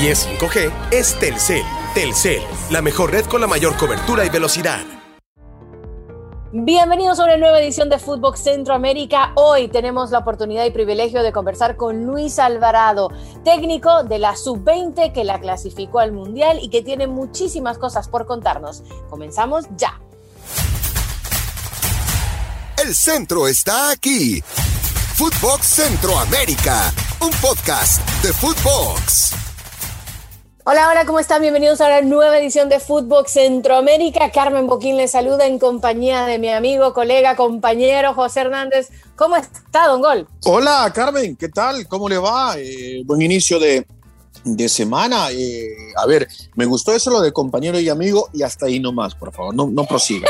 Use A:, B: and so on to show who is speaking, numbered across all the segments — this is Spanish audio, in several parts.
A: Si es 5G, es Telcel. Telcel, la mejor red con la mayor cobertura y velocidad.
B: Bienvenidos a una nueva edición de Fútbol Centroamérica. Hoy tenemos la oportunidad y privilegio de conversar con Luis Alvarado, técnico de la Sub-20 que la clasificó al Mundial y que tiene muchísimas cosas por contarnos. Comenzamos ya.
C: El centro está aquí. Footbox Centroamérica, un podcast de Footbox.
B: Hola, hola, ¿cómo están? Bienvenidos a la nueva edición de Fútbol Centroamérica. Carmen Boquín les saluda en compañía de mi amigo, colega, compañero José Hernández. ¿Cómo está, don Gol?
D: Hola, Carmen, ¿qué tal? ¿Cómo le va? Eh, buen inicio de, de semana. Eh, a ver, me gustó eso lo de compañero y amigo y hasta ahí nomás, por favor, no, no prosiga.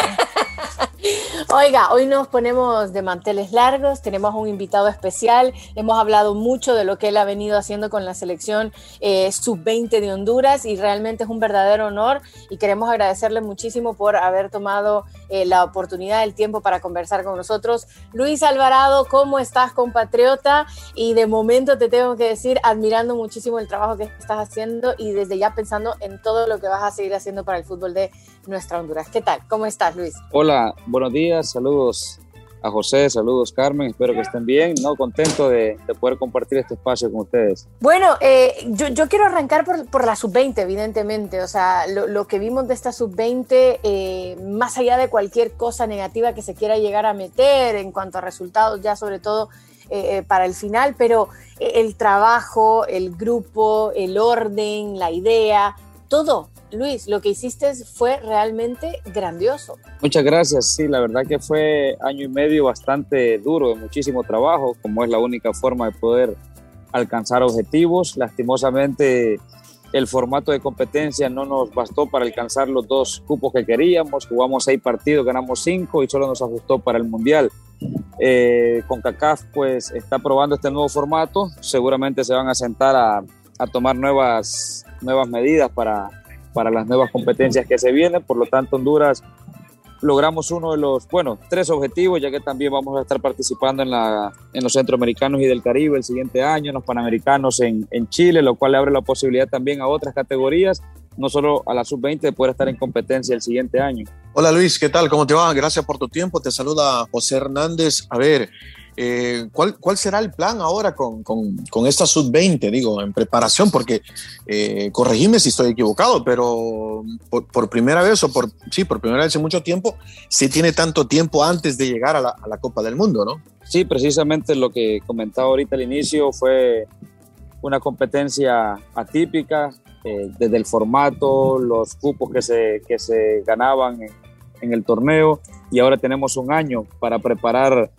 B: Oiga, hoy nos ponemos de manteles largos, tenemos un invitado especial, hemos hablado mucho de lo que él ha venido haciendo con la selección eh, sub-20 de Honduras y realmente es un verdadero honor y queremos agradecerle muchísimo por haber tomado eh, la oportunidad, el tiempo para conversar con nosotros. Luis Alvarado, ¿cómo estás, compatriota? Y de momento te tengo que decir, admirando muchísimo el trabajo que estás haciendo y desde ya pensando en todo lo que vas a seguir haciendo para el fútbol de nuestra Honduras. ¿Qué tal? ¿Cómo estás, Luis?
E: Hola, buenos días, saludos a José, saludos Carmen, espero que estén bien, ¿no? Contento de, de poder compartir este espacio con ustedes.
B: Bueno, eh, yo, quiero arrancar por, la sub-20, evidentemente, o sea, lo, lo, que vimos de esta sub-20, eh, más allá de cualquier cosa negativa que se quiera llegar a meter en cuanto a resultados, ya sobre todo eh, para el final, pero el trabajo, el grupo, el orden, la idea, todo, Luis, lo que hiciste fue realmente grandioso.
E: Muchas gracias, sí, la verdad que fue año y medio bastante duro, muchísimo trabajo, como es la única forma de poder alcanzar objetivos. Lastimosamente el formato de competencia no nos bastó para alcanzar los dos cupos que queríamos, jugamos seis partidos, ganamos cinco y solo nos ajustó para el Mundial. Eh, con CACAF pues está probando este nuevo formato, seguramente se van a sentar a, a tomar nuevas, nuevas medidas para para las nuevas competencias que se vienen. Por lo tanto, Honduras logramos uno de los, bueno, tres objetivos, ya que también vamos a estar participando en, la, en los centroamericanos y del Caribe el siguiente año, en los panamericanos en, en Chile, lo cual le abre la posibilidad también a otras categorías, no solo a la sub-20, de poder estar en competencia el siguiente año.
D: Hola Luis, ¿qué tal? ¿Cómo te va? Gracias por tu tiempo. Te saluda José Hernández. A ver, eh, ¿cuál, ¿cuál, será el plan ahora con, con, con esta sub-20? Digo, en preparación, porque eh, corregime si estoy equivocado, pero por, por, primera vez o por, sí, por primera vez en mucho tiempo, sí tiene tanto tiempo antes de llegar a la, a la Copa del Mundo, ¿no?
E: Sí, precisamente lo que comentaba ahorita al inicio fue una competencia atípica, eh, desde el formato, los cupos que se, que se ganaban en, en el torneo, y ahora tenemos un año para preparar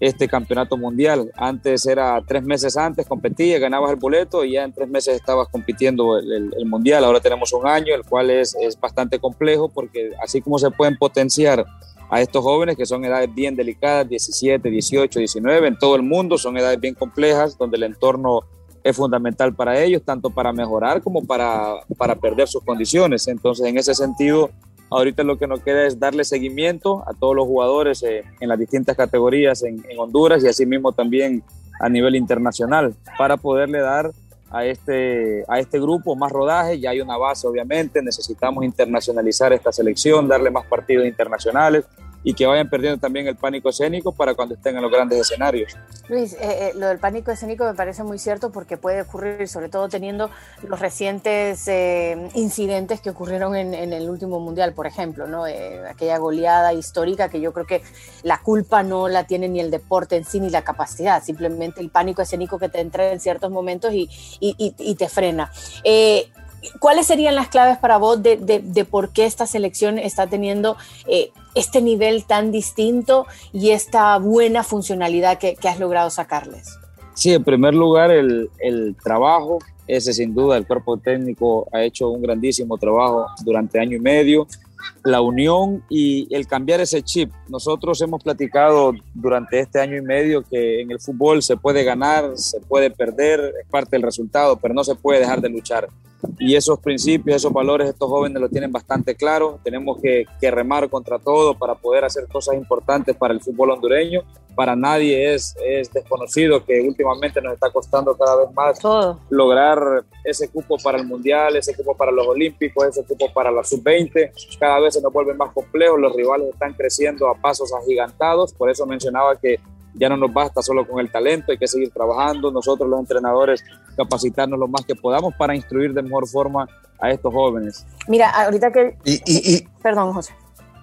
E: este campeonato mundial. Antes era tres meses antes, competías, ganabas el boleto y ya en tres meses estabas compitiendo el, el, mundial. Ahora tenemos un año, el cual es, es, bastante complejo porque así como se pueden potenciar a estos jóvenes que son edades bien delicadas, 17, 18, 19, en todo el mundo son edades bien complejas donde el entorno es fundamental para ellos, tanto para mejorar como para, para perder sus condiciones. Entonces, en ese sentido, Ahorita lo que nos queda es darle seguimiento a todos los jugadores eh, en las distintas categorías en, Honduras y asimismo también a nivel internacional para poderle dar a este, a este grupo más rodaje. Ya hay una base, obviamente, necesitamos internacionalizar esta selección, darle más partidos internacionales y que vayan perdiendo también el pánico escénico para cuando estén en los grandes escenarios.
B: Luis, eh, eh, lo del pánico escénico me parece muy cierto porque puede ocurrir, sobre todo teniendo los recientes eh, incidentes que ocurrieron en, el último mundial, por ejemplo, ¿no? Aquella goleada histórica que yo creo que la culpa no la tiene ni el deporte en sí ni la capacidad, simplemente el pánico escénico que te entra en ciertos momentos y, te frena. ¿Cuáles serían las claves para vos de, por qué esta selección está teniendo este nivel tan distinto y esta buena funcionalidad que, has logrado sacarles?
E: Sí, en primer lugar, el, el, trabajo, ese sin duda, el cuerpo técnico ha hecho un grandísimo trabajo durante año y medio. La unión y el cambiar ese chip. Nosotros hemos platicado durante este año y medio que en el fútbol se puede ganar, se puede perder, es parte del resultado, pero no se puede dejar de luchar y esos principios, esos valores, estos jóvenes lo tienen bastante claro. Tenemos que, que, remar contra todo para poder hacer cosas importantes para el fútbol hondureño. Para nadie es, es desconocido que últimamente nos está costando cada vez más
B: todo.
E: lograr ese cupo para el Mundial, ese cupo para los Olímpicos, ese cupo para la Sub-20. Cada vez se nos vuelven más complejos, los rivales están creciendo a pasos agigantados. Por eso mencionaba que ya no nos basta solo con el talento, hay que seguir trabajando, nosotros los entrenadores capacitarnos lo más que podamos para instruir de mejor forma a estos jóvenes.
B: Mira, ahorita que...
D: Y, y, y...
B: Perdón, José.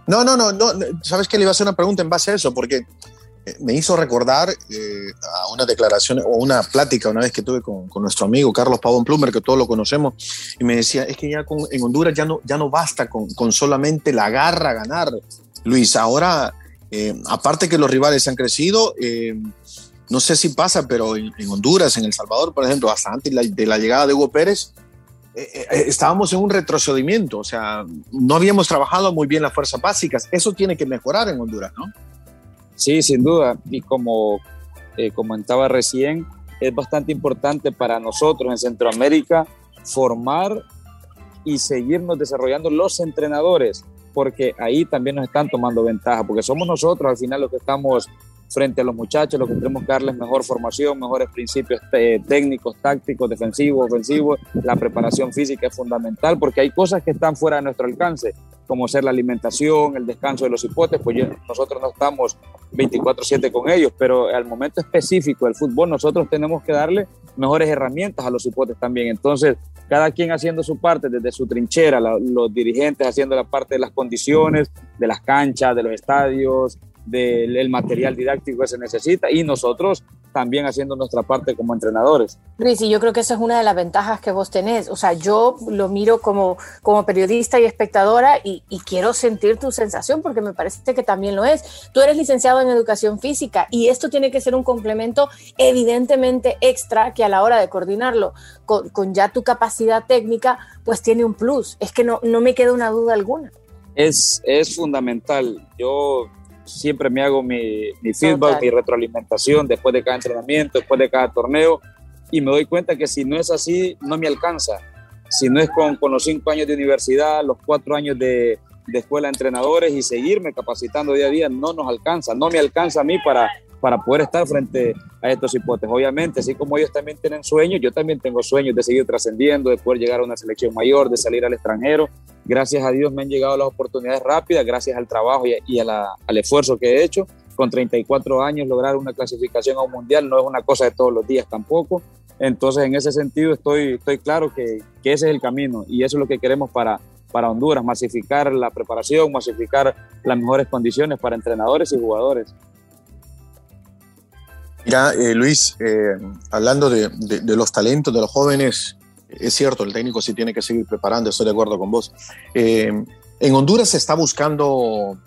D: No, no, no, no, sabes que le iba a hacer una pregunta en base a eso, porque me hizo recordar eh, a una declaración o una plática una vez que tuve con, con, nuestro amigo Carlos Pavón Plumer, que todos lo conocemos, y me decía, es que ya con, en Honduras ya no, ya no basta con, con solamente la garra ganar, Luis, ahora eh, aparte que los rivales han crecido, eh, no sé si pasa, pero en, Honduras, en El Salvador, por ejemplo, hasta antes de la, de la llegada de Hugo Pérez, eh, estábamos en un retrocedimiento, o sea, no habíamos trabajado muy bien las fuerzas básicas. Eso tiene que mejorar en Honduras, ¿no?
E: Sí, sin duda. Y como comentaba recién, es bastante importante para nosotros en Centroamérica formar y seguirnos desarrollando los entrenadores porque ahí también nos están tomando ventaja, porque somos nosotros al final los que estamos frente a los muchachos, los que tenemos que darles mejor formación, mejores principios técnicos, tácticos, defensivos, ofensivos. La preparación física es fundamental porque hay cosas que están fuera de nuestro alcance, como ser la alimentación, el descanso de los hipotes, pues nosotros no estamos 24/7 con ellos, pero al momento específico del fútbol nosotros tenemos que darle mejores herramientas a los hipotes también. Entonces, cada quien haciendo su parte desde su trinchera, los dirigentes haciendo la parte de las condiciones, de las canchas, de los estadios, del material didáctico que se necesita y nosotros también haciendo nuestra parte como entrenadores.
B: Luis, y yo creo que esa es una de las ventajas que vos tenés. O sea, yo lo miro como, como periodista y espectadora y, y quiero sentir tu sensación porque me parece que también lo es. Tú eres licenciado en educación física y esto tiene que ser un complemento evidentemente extra que a la hora de coordinarlo con, con ya tu capacidad técnica, pues tiene un plus. Es que no, no me queda una duda alguna.
E: Es, es fundamental. Yo siempre me hago mi, mi feedback, mi retroalimentación después de cada entrenamiento, después de cada torneo, y me doy cuenta que si no es así, no me alcanza. Si no es con, con los cinco años de universidad, los cuatro años de, de escuela de entrenadores y seguirme capacitando día a día, no nos alcanza, no me alcanza a mí para, para poder estar frente a estos hipótesis. Obviamente, así como ellos también tienen sueños, yo también tengo sueños de seguir trascendiendo, de poder llegar a una selección mayor, de salir al extranjero. Gracias a Dios me han llegado las oportunidades rápidas, gracias al trabajo y, al esfuerzo que he hecho. Con 34 años lograr una clasificación a un mundial no es una cosa de todos los días tampoco. Entonces, en ese sentido, estoy, claro que, ese es el camino y eso es lo que queremos para Honduras, masificar la preparación, masificar las mejores condiciones para entrenadores y jugadores.
D: Mira, eh, Luis, eh, hablando de, los talentos de los jóvenes, es cierto, el técnico sí tiene que seguir preparando, estoy de acuerdo con vos. Eh, en Honduras se está buscando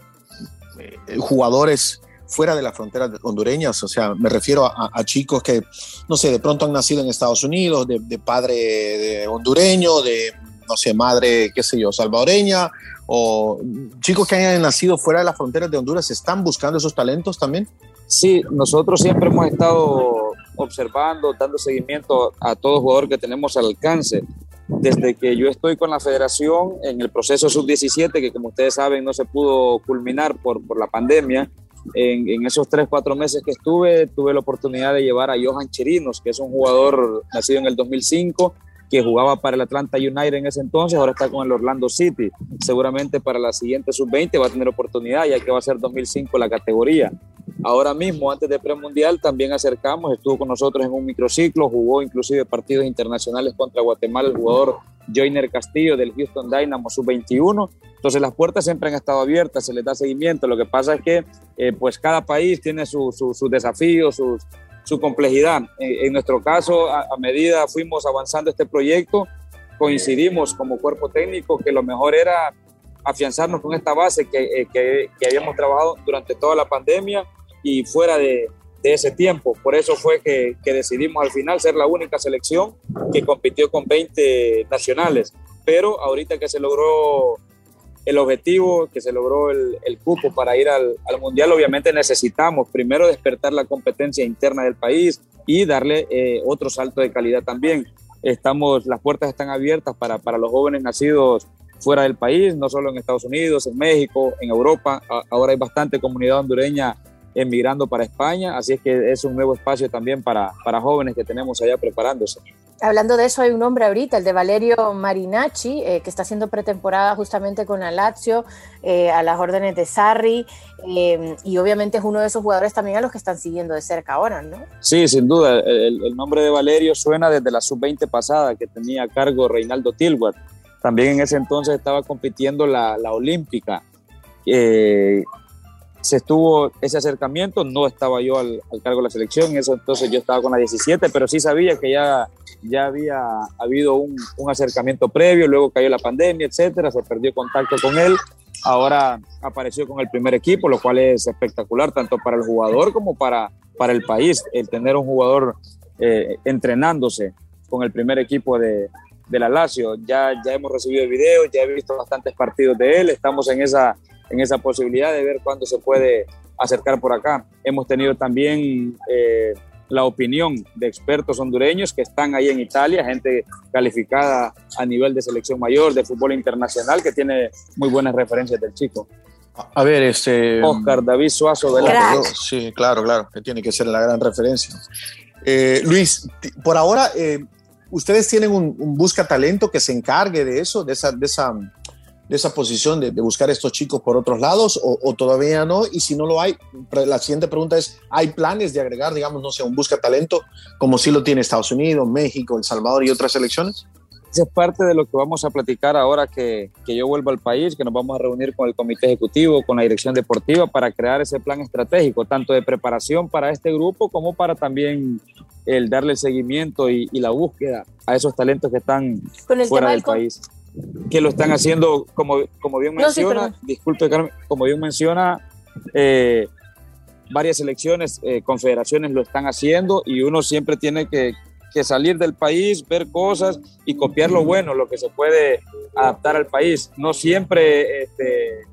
D: jugadores fuera de las fronteras hondureñas, o sea, me refiero a, chicos que, no sé, de pronto han nacido en Estados Unidos, de, padre hondureño, de, no sé, madre, qué sé yo, salvadoreña, o chicos que hayan nacido fuera de las fronteras de Honduras, ¿están buscando esos talentos también?
E: Sí, nosotros siempre hemos estado observando, dando seguimiento a todo jugador que tenemos al alcance. Desde que yo estoy con la federación en el proceso sub-17, que como ustedes saben no se pudo culminar por, por la pandemia, en, en, esos tres, cuatro meses que estuve, tuve la oportunidad de llevar a Johan Chirinos, que es un jugador nacido en el 2005, que jugaba para el Atlanta United en ese entonces, ahora está con el Orlando City. Seguramente para la siguiente sub-20 va a tener oportunidad, ya que va a ser 2005 la categoría. Ahora mismo, antes de premundial, también acercamos, estuvo con nosotros en un microciclo, jugó inclusive partidos internacionales contra Guatemala, el jugador Joyner Castillo del Houston Dynamo sub-21. Entonces las puertas siempre han estado abiertas, se les da seguimiento. Lo que pasa es que eh, pues cada país tiene sus su, su desafíos, sus, su complejidad. En, en nuestro caso, a, a, medida fuimos avanzando este proyecto, coincidimos como cuerpo técnico que lo mejor era afianzarnos con esta base que, eh, que, que habíamos trabajado durante toda la pandemia y fuera de, de ese tiempo. Por eso fue que, que, decidimos al final ser la única selección que compitió con 20 nacionales. Pero ahorita que se logró el objetivo, que se logró el, cupo para ir al, al, Mundial, obviamente necesitamos primero despertar la competencia interna del país y darle eh, otro salto de calidad también. estamos, las puertas están abiertas para, para los jóvenes nacidos fuera del país, no solo en Estados Unidos, en México, en Europa. Ahora hay bastante comunidad hondureña emigrando para España, así es que es un nuevo espacio también para, para jóvenes que tenemos allá preparándose.
B: Hablando de eso, hay un hombre ahorita, el de Valerio Marinacci, eh, que está haciendo pretemporada justamente con la Lazio, eh, a las órdenes de Sarri, eh, y obviamente es uno de esos jugadores también a los que están siguiendo de cerca ahora, ¿no?
E: Sí, sin duda. El, nombre de Valerio suena desde la sub-20 pasada, que tenía a cargo Reinaldo Tilwart. También en ese entonces estaba compitiendo la, la Olímpica. Eh, se estuvo ese acercamiento, no estaba yo al, cargo de la selección, eso entonces yo estaba con la 17, pero sí sabía que ya, ya había habido un, un acercamiento previo, luego cayó la pandemia, etcétera, se perdió contacto con él, ahora apareció con el primer equipo, lo cual es espectacular tanto para el jugador como para, para el país, el tener un jugador eh, entrenándose con el primer equipo de, de la Lazio. Ya, ya hemos recibido el video, ya he visto bastantes partidos de él, estamos en esa en esa posibilidad de ver cuándo se puede acercar por acá. Hemos tenido también eh, la opinión de expertos hondureños que están ahí en Italia, gente calificada a nivel de selección mayor, de fútbol internacional, que tiene muy buenas referencias del chico.
D: A ver, este.
E: Oscar David Suazo de
D: la. Sí, claro, claro, que tiene que ser la gran referencia. Eh, Luis, por ahora, eh, ¿ustedes tienen un, un, busca talento que se encargue de eso, de esa, de esa de esa posición de, de, buscar a estos chicos por otros lados o, o, todavía no? Y si no lo hay, la siguiente pregunta es, ¿hay planes de agregar, digamos, no sé, un busca talento como sí lo tiene Estados Unidos, México, El Salvador y otras selecciones?
E: Esa es parte de lo que vamos a platicar ahora que, que yo vuelvo al país, que nos vamos a reunir con el comité ejecutivo, con la dirección deportiva para crear ese plan estratégico, tanto de preparación para este grupo como para también el darle seguimiento y, y la búsqueda a esos talentos que están fuera del país que lo están haciendo, como, como bien menciona, no, sí, disculpe Carmen, como bien menciona, eh, varias selecciones, eh, confederaciones lo están haciendo y uno siempre tiene que, que, salir del país, ver cosas y copiar lo bueno, lo que se puede adaptar al país. No siempre este,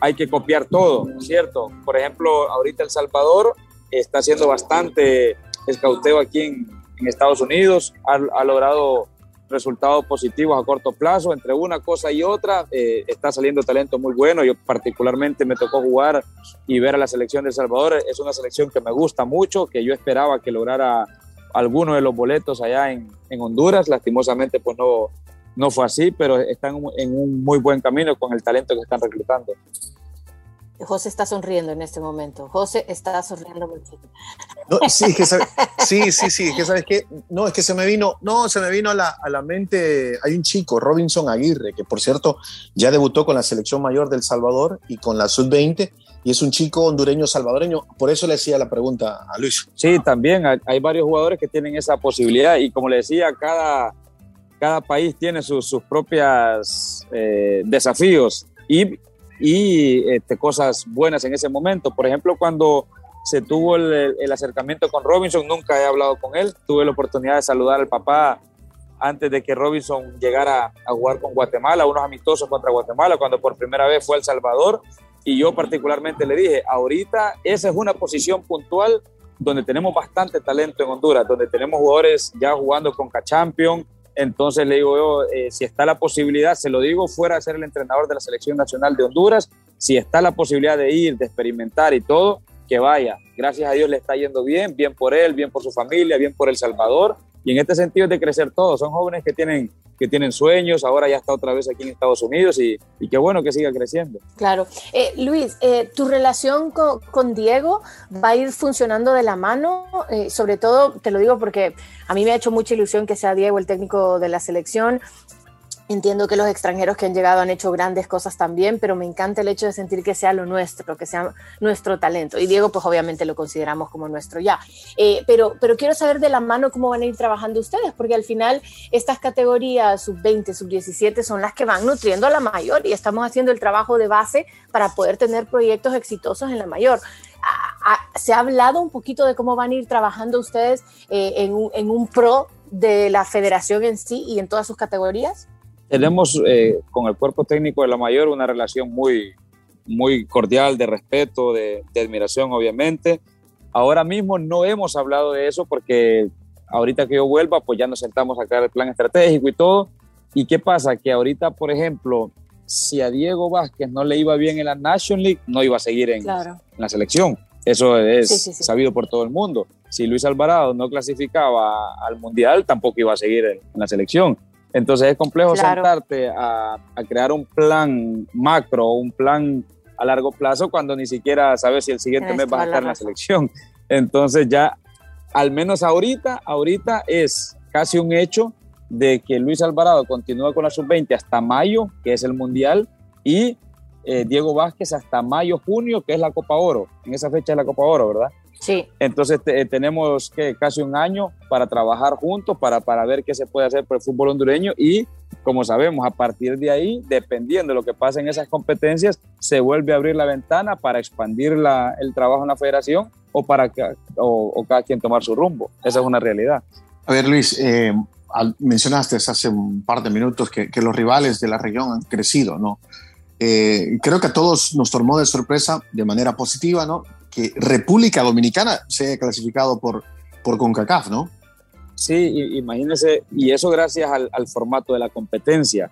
E: hay que copiar todo, ¿cierto? Por ejemplo, ahorita El Salvador está haciendo bastante escauteo aquí en, en Estados Unidos, ha, ha logrado resultados positivos a corto plazo. Entre una cosa y otra eh, está saliendo talento muy bueno. Yo particularmente me tocó jugar y ver a la selección de El Salvador. Es una selección que me gusta mucho, que yo esperaba que lograra alguno de los boletos allá en, en Honduras. Lastimosamente pues no, no fue así, pero están en un muy buen camino con el talento que están reclutando.
B: José está sonriendo en este momento. José está sonriendo mucho.
D: No, sí, que sabe, sí, sí, sí, que sabes que no, es que se me vino, no, se me vino a la, a la, mente, hay un chico, Robinson Aguirre, que por cierto ya debutó con la selección mayor del Salvador y con la sub-20, y es un chico hondureño salvadoreño, por eso le hacía la pregunta a Luis.
E: Sí, también hay, hay varios jugadores que tienen esa posibilidad, y como le decía, cada, cada país tiene sus, sus propias eh, desafíos, y y este, cosas buenas en ese momento. Por ejemplo, cuando se tuvo el, el, acercamiento con Robinson, nunca he hablado con él, tuve la oportunidad de saludar al papá antes de que Robinson llegara a jugar con Guatemala, unos amistosos contra Guatemala, cuando por primera vez fue a El Salvador, y yo particularmente le dije, ahorita esa es una posición puntual donde tenemos bastante talento en Honduras, donde tenemos jugadores ya jugando con K-Champion, entonces le digo yo, eh, si está la posibilidad, se lo digo, fuera a ser el entrenador de la selección nacional de Honduras, si está la posibilidad de ir, de experimentar y todo, que vaya. Gracias a Dios le está yendo bien, bien por él, bien por su familia, bien por El Salvador. Y en este sentido es de crecer todos. Son jóvenes que tienen, que tienen sueños, ahora ya está otra vez aquí en Estados Unidos y, y qué bueno que siga creciendo.
B: Claro. Eh, Luis, eh, ¿tu relación con, con, Diego va a ir funcionando de la mano? Eh, sobre todo, te lo digo porque a mí me ha hecho mucha ilusión que sea Diego el técnico de la selección. Entiendo que los extranjeros que han llegado han hecho grandes cosas también, pero me encanta el hecho de sentir que sea lo nuestro, que sea nuestro talento. Y Diego, pues obviamente lo consideramos como nuestro ya. Eh, pero, pero quiero saber de la mano cómo van a ir trabajando ustedes, porque al final estas categorías sub-20, sub-17 son las que van nutriendo a la mayor y estamos haciendo el trabajo de base para poder tener proyectos exitosos en la mayor. ¿Se ha hablado un poquito de cómo van a ir trabajando ustedes eh, en, un, en un pro de la federación en sí y en todas sus categorías?
E: Tenemos eh, con el cuerpo técnico de la mayor una relación muy, muy cordial, de respeto, de, de, admiración, obviamente. Ahora mismo no hemos hablado de eso porque ahorita que yo vuelva, pues ya nos sentamos a crear el plan estratégico y todo. ¿Y qué pasa? Que ahorita, por ejemplo, si a Diego Vázquez no le iba bien en la National League, no iba a seguir en, la selección. Eso es sabido por todo el mundo. Si Luis Alvarado no clasificaba al Mundial, tampoco iba a seguir en, la selección. Entonces es complejo sentarte a, a, crear un plan macro, un plan a largo plazo cuando ni siquiera sabes si el siguiente mes vas a estar en la selección. Entonces ya, al menos ahorita, ahorita es casi un hecho de que Luis Alvarado continúa con la sub-20 hasta mayo, que es el Mundial, y eh, Diego Vázquez hasta mayo, junio, que es la Copa Oro. En esa fecha es la Copa Oro, ¿verdad?
B: Sí.
E: Entonces tenemos que casi un año para trabajar juntos, para, para ver qué se puede hacer por el fútbol hondureño y, como sabemos, a partir de ahí, dependiendo de lo que pase en esas competencias, se vuelve a abrir la ventana para expandir la, el trabajo en la federación o para que, o, cada quien tomar su rumbo. Esa es una realidad.
D: A ver, Luis, eh, mencionaste hace un par de minutos que, los rivales de la región han crecido, ¿no? Eh, creo que a todos nos tomó de sorpresa de manera positiva, ¿no? Que República Dominicana se haya clasificado por, por CONCACAF, ¿no?
E: Sí, imagínense, y eso gracias al, al, formato de la competencia,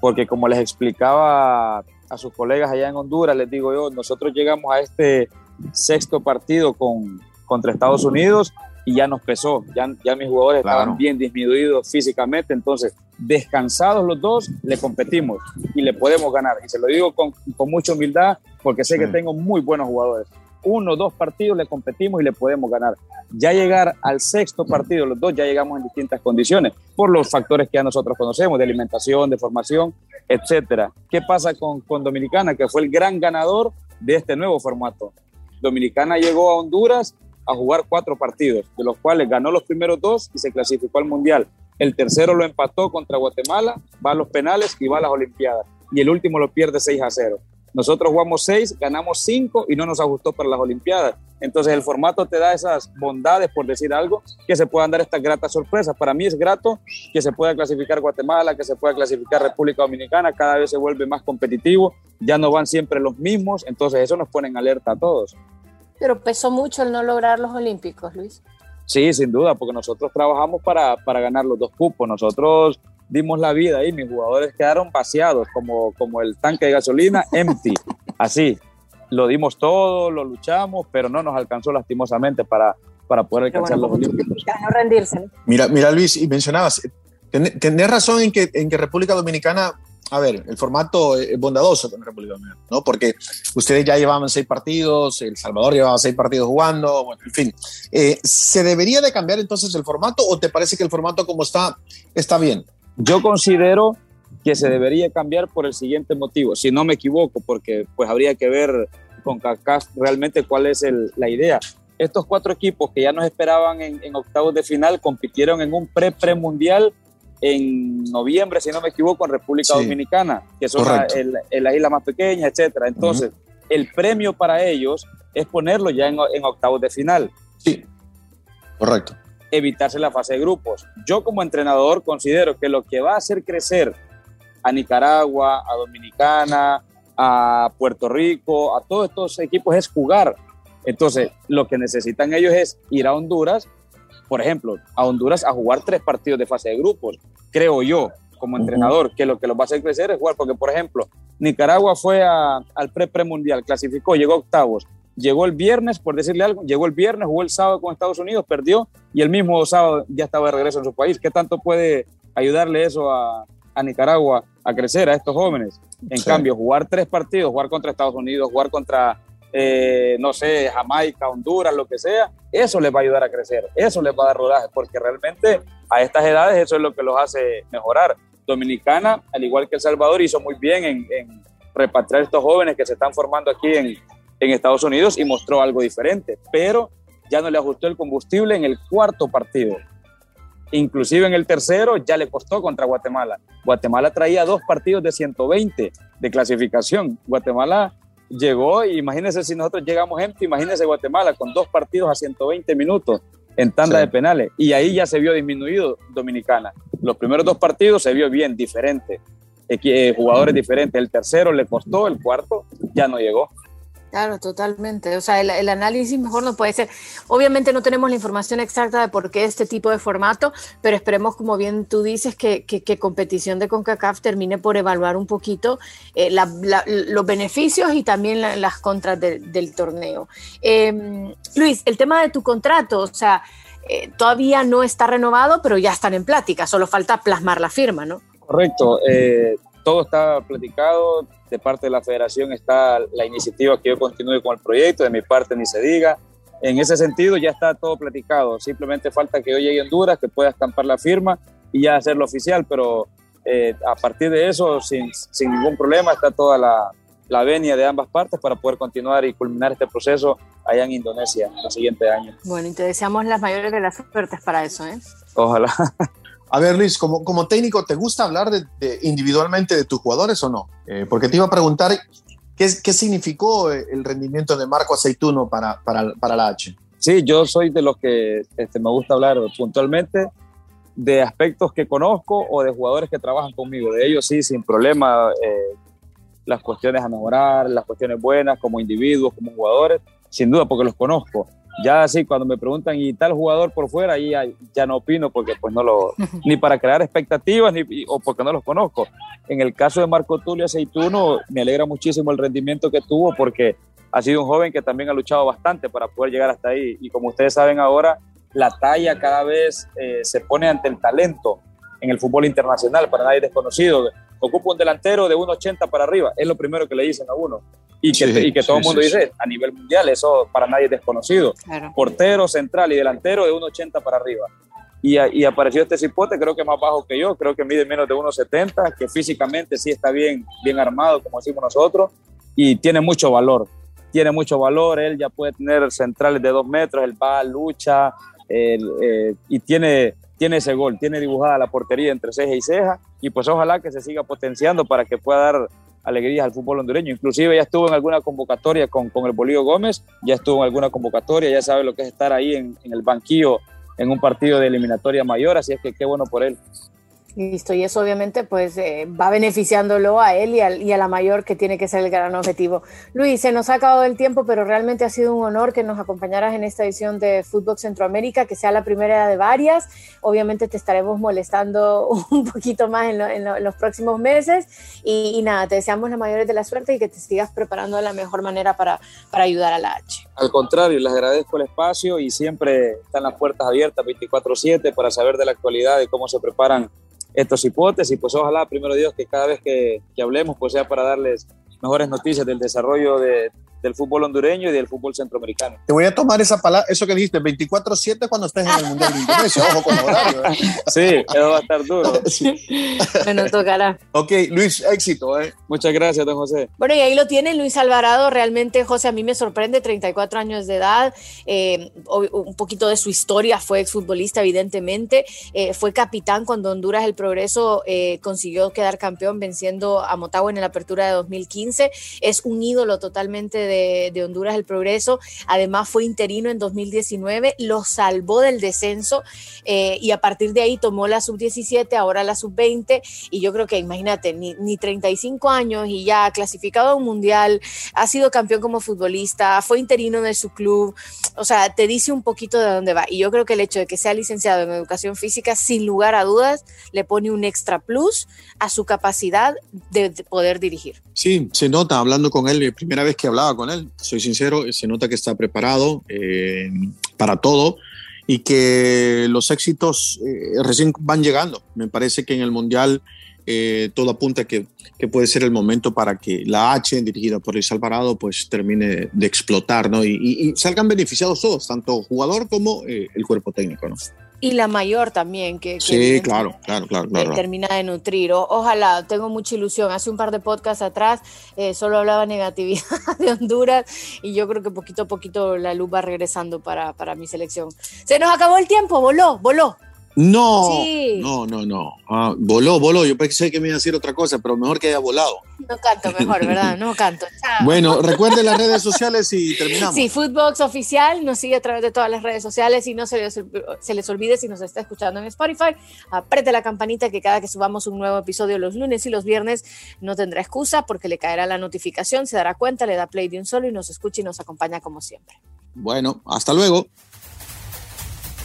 E: porque como les explicaba a sus colegas allá en Honduras, les digo yo, nosotros llegamos a este sexto partido con, contra Estados Unidos y ya nos pesó, ya, ya mis jugadores estaban bien disminuidos físicamente, entonces descansados los dos, le competimos y le podemos ganar. Y se lo digo con, con mucha humildad porque sé que tengo muy buenos jugadores. Uno o dos partidos le competimos y le podemos ganar. Ya llegar al sexto partido, los dos ya llegamos en distintas condiciones, por los factores que ya nosotros conocemos, de alimentación, de formación, etcétera. ¿Qué pasa con, con Dominicana, que fue el gran ganador de este nuevo formato? Dominicana llegó a Honduras a jugar cuatro partidos, de los cuales ganó los primeros dos y se clasificó al Mundial. El tercero lo empató contra Guatemala, va a los penales y va a las Olimpiadas. Y el último lo pierde 6 a 0. Nosotros jugamos 6, ganamos 5 y no nos ajustó para las Olimpiadas. Entonces el formato te da esas bondades, por decir algo, que se puedan dar estas gratas sorpresas. Para mí es grato que se pueda clasificar Guatemala, que se pueda clasificar República Dominicana, cada vez se vuelve más competitivo, ya no van siempre los mismos, entonces eso nos pone en alerta a todos.
B: Pero pesó mucho el no lograr los Olímpicos, Luis.
E: Sí, sin duda, porque nosotros trabajamos para, para ganar los dos cupos. Nosotros dimos la vida ahí, mis jugadores quedaron vaciados, como, como el tanque de gasolina, empty. Así, lo dimos todo, lo luchamos, pero no nos alcanzó lastimosamente para, para poder alcanzar los Olímpicos.
B: No rendirse.
D: Mira, mira, Luis, y mencionabas, tenés razón en que, en que República Dominicana a ver, el formato es bondadoso con República Dominicana, ¿no? Porque ustedes ya llevaban seis partidos, El Salvador llevaba seis partidos jugando, bueno, en fin. Eh, ¿Se debería de cambiar entonces el formato o te parece que el formato como está está bien?
E: Yo considero que se debería cambiar por el siguiente motivo, si no me equivoco, porque pues habría que ver con CACAF realmente cuál es la idea. Estos cuatro equipos que ya nos esperaban en, en octavos de final compitieron en un pre-pre-mundial en noviembre, si no me equivoco, en República Dominicana, que son la, las islas más pequeñas, etcétera. Entonces, el premio para ellos es ponerlo ya en, en, octavos de final.
D: Sí, correcto.
E: Evitarse la fase de grupos. Yo como entrenador considero que lo que va a hacer crecer a Nicaragua, a Dominicana, a Puerto Rico, a todos estos equipos es jugar. Entonces, lo que necesitan ellos es ir a Honduras por ejemplo, a Honduras a jugar tres partidos de fase de grupos. Creo yo, como entrenador, que lo que los va a hacer crecer es jugar, porque, por ejemplo, Nicaragua fue al pre-pre-mundial, clasificó, llegó a octavos, llegó el viernes, por decirle algo, llegó el viernes, jugó el sábado con Estados Unidos, perdió, y el mismo sábado ya estaba de regreso en su país. ¿Qué tanto puede ayudarle eso a, Nicaragua a crecer, a estos jóvenes? En cambio, jugar tres partidos, jugar contra Estados Unidos, jugar contra eh, no sé, Jamaica, Honduras, lo que sea, eso les va a ayudar a crecer, eso les va a dar rodaje, porque realmente a estas edades eso es lo que los hace mejorar. Dominicana, al igual que El Salvador, hizo muy bien en, repatriar estos jóvenes que se están formando aquí en, en Estados Unidos y mostró algo diferente, pero ya no le ajustó el combustible en el cuarto partido. Inclusive en el tercero ya le costó contra Guatemala. Guatemala traía dos partidos de 120 de clasificación. Guatemala llegó, imagínense si nosotros llegamos empty, imagínense Guatemala con dos partidos a 120 minutos en tanda de penales y ahí ya se vio disminuido Dominicana. Los primeros dos partidos se vio bien diferente, eh, jugadores diferentes. El tercero le costó, el cuarto ya no llegó.
B: Claro, totalmente. O sea, el, análisis mejor no puede ser. Obviamente no tenemos la información exacta de por qué este tipo de formato, pero esperemos, como bien tú dices, que, que, competición de CONCACAF termine por evaluar un poquito eh, los beneficios y también las contras del torneo. Em, Luis, el tema de tu contrato, o sea, eh, todavía no está renovado, pero ya están en plática, solo falta plasmar la firma, ¿no?
E: Correcto. Eh, todo está platicado, de parte de la federación está la iniciativa que yo continúe con el proyecto, de mi parte ni se diga. En ese sentido ya está todo platicado, simplemente falta que yo llegue a Honduras, que pueda estampar la firma y ya hacerlo oficial, pero eh, a partir de eso, sin, sin, ningún problema, está toda la, la venia de ambas partes para poder continuar y culminar este proceso allá en Indonesia el siguiente año.
B: Bueno, y te deseamos las mayores de las suertes para eso, ¿eh?
E: Ojalá.
D: A ver, Luis, como, como técnico, ¿te gusta hablar de, individualmente de tus jugadores o no? Eh, porque te iba a preguntar qué, qué significó el rendimiento de Marco Aceituno para, para, para, la H.
E: Sí, yo soy de los que este, me gusta hablar puntualmente de aspectos que conozco o de jugadores que trabajan conmigo. De ellos sí, sin problema, eh, las cuestiones a mejorar, las cuestiones buenas como individuos, como jugadores, sin duda porque los conozco. Ya así, cuando me preguntan, ¿y tal jugador por fuera? Ahí ya, ya, no opino porque pues no lo, ni para crear expectativas ni, o porque no los conozco. En el caso de Marco Tulio Aceituno, me alegra muchísimo el rendimiento que tuvo porque ha sido un joven que también ha luchado bastante para poder llegar hasta ahí. Y como ustedes saben ahora, la talla cada vez eh, se pone ante el talento en el fútbol internacional, para nadie desconocido. Ocupa un delantero de 1,80 para arriba, es lo primero que le dicen a uno y que, y que todo el mundo dice a nivel mundial, eso para nadie es desconocido. Portero, central y delantero de 1,80 para arriba. Y, y, apareció este cipote, creo que más bajo que yo, creo que mide menos de 1,70, que físicamente sí está bien, bien armado, como decimos nosotros, y tiene mucho valor. Tiene mucho valor, él ya puede tener centrales de 2 metros, él va, lucha, eh, y tiene, tiene ese gol, tiene dibujada la portería entre ceja y ceja, y pues ojalá que se siga potenciando para que pueda dar alegrías al fútbol hondureño. Inclusive ya estuvo en alguna convocatoria con, con el Bolívar Gómez, ya estuvo en alguna convocatoria, ya sabe lo que es estar ahí en, en el banquillo en un partido de eliminatoria mayor, así es que qué bueno por él.
B: Listo, y eso obviamente pues eh, va beneficiándolo a él y a, y a, la mayor que tiene que ser el gran objetivo. Luis, se nos ha acabado el tiempo, pero realmente ha sido un honor que nos acompañaras en esta edición de Fútbol Centroamérica, que sea la primera de varias. Obviamente te estaremos molestando un poquito más en, en los próximos meses y, y, nada, te deseamos la mayor de la suerte y que te sigas preparando de la mejor manera para, para ayudar a la H.
E: Al contrario, les agradezco el espacio y siempre están las puertas abiertas 24/7 para saber de la actualidad, de cómo se preparan estos hipótesis, pues ojalá, primero Dios, que cada vez que, que hablemos, pues sea para darles mejores noticias del desarrollo de, del fútbol hondureño y del fútbol centroamericano.
D: Te voy a tomar esa palabra, eso que dijiste, 24-7 cuando estés en el Mundial de Indonesia, ojo con horario. ¿eh?
E: Sí, eso va a estar duro.
B: Sí. Bueno, tocará.
D: Ok, Luis, éxito. ¿eh?
E: Muchas gracias, don José.
B: Bueno, y ahí lo tiene Luis Alvarado, realmente, José, a mí me sorprende, 34 años de edad, eh, un poquito de su historia, fue exfutbolista, evidentemente, eh, fue capitán cuando Honduras El Progreso eh, consiguió quedar campeón venciendo a Motagua en la apertura de 2015, es un ídolo totalmente de, Honduras el Progreso, además fue interino en 2019, lo salvó del descenso eh, y a partir de ahí tomó la sub-17, ahora la sub-20 y yo creo que imagínate, ni, ni 35 años y ya clasificado a un mundial, ha sido campeón como futbolista, fue interino de su club, o sea, te dice un poquito de dónde va y yo creo que el hecho de que sea licenciado en educación física, sin lugar a dudas, le pone un extra plus a su capacidad de poder dirigir.
D: Sí, se nota hablando con él, primera vez que hablaba con él, soy sincero, se nota que está preparado eh, para todo y que los éxitos eh, recién van llegando. Me parece que en el Mundial eh, todo apunta que, que, puede ser el momento para que la H, dirigida por Luis Alvarado, pues termine de explotar ¿no? y, y, y salgan beneficiados todos, tanto jugador como el cuerpo técnico. ¿no?
B: Y la mayor también, que, que
D: sí, claro, claro, claro, claro,
B: termina de nutrir. O, ojalá, tengo mucha ilusión. Hace un par de podcasts atrás eh, solo hablaba negatividad de Honduras y yo creo que poquito a poquito la luz va regresando para, para mi selección. Se nos acabó el tiempo, voló, voló.
D: No, no, no, no. Ah, voló, voló. Yo pensé que me iba a decir otra cosa, pero mejor que haya volado.
B: No canto mejor, ¿verdad? No canto.
D: Bueno, recuerden las redes sociales y terminamos.
B: Sí, Footbox Oficial nos sigue a través de todas las redes sociales y no se les, se les olvide si nos está escuchando en Spotify, apriete la campanita que cada que subamos un nuevo episodio los lunes y los viernes no tendrá excusa porque le caerá la notificación, se dará cuenta, le da play de un solo y nos escucha y nos acompaña como siempre.
D: Bueno, hasta luego.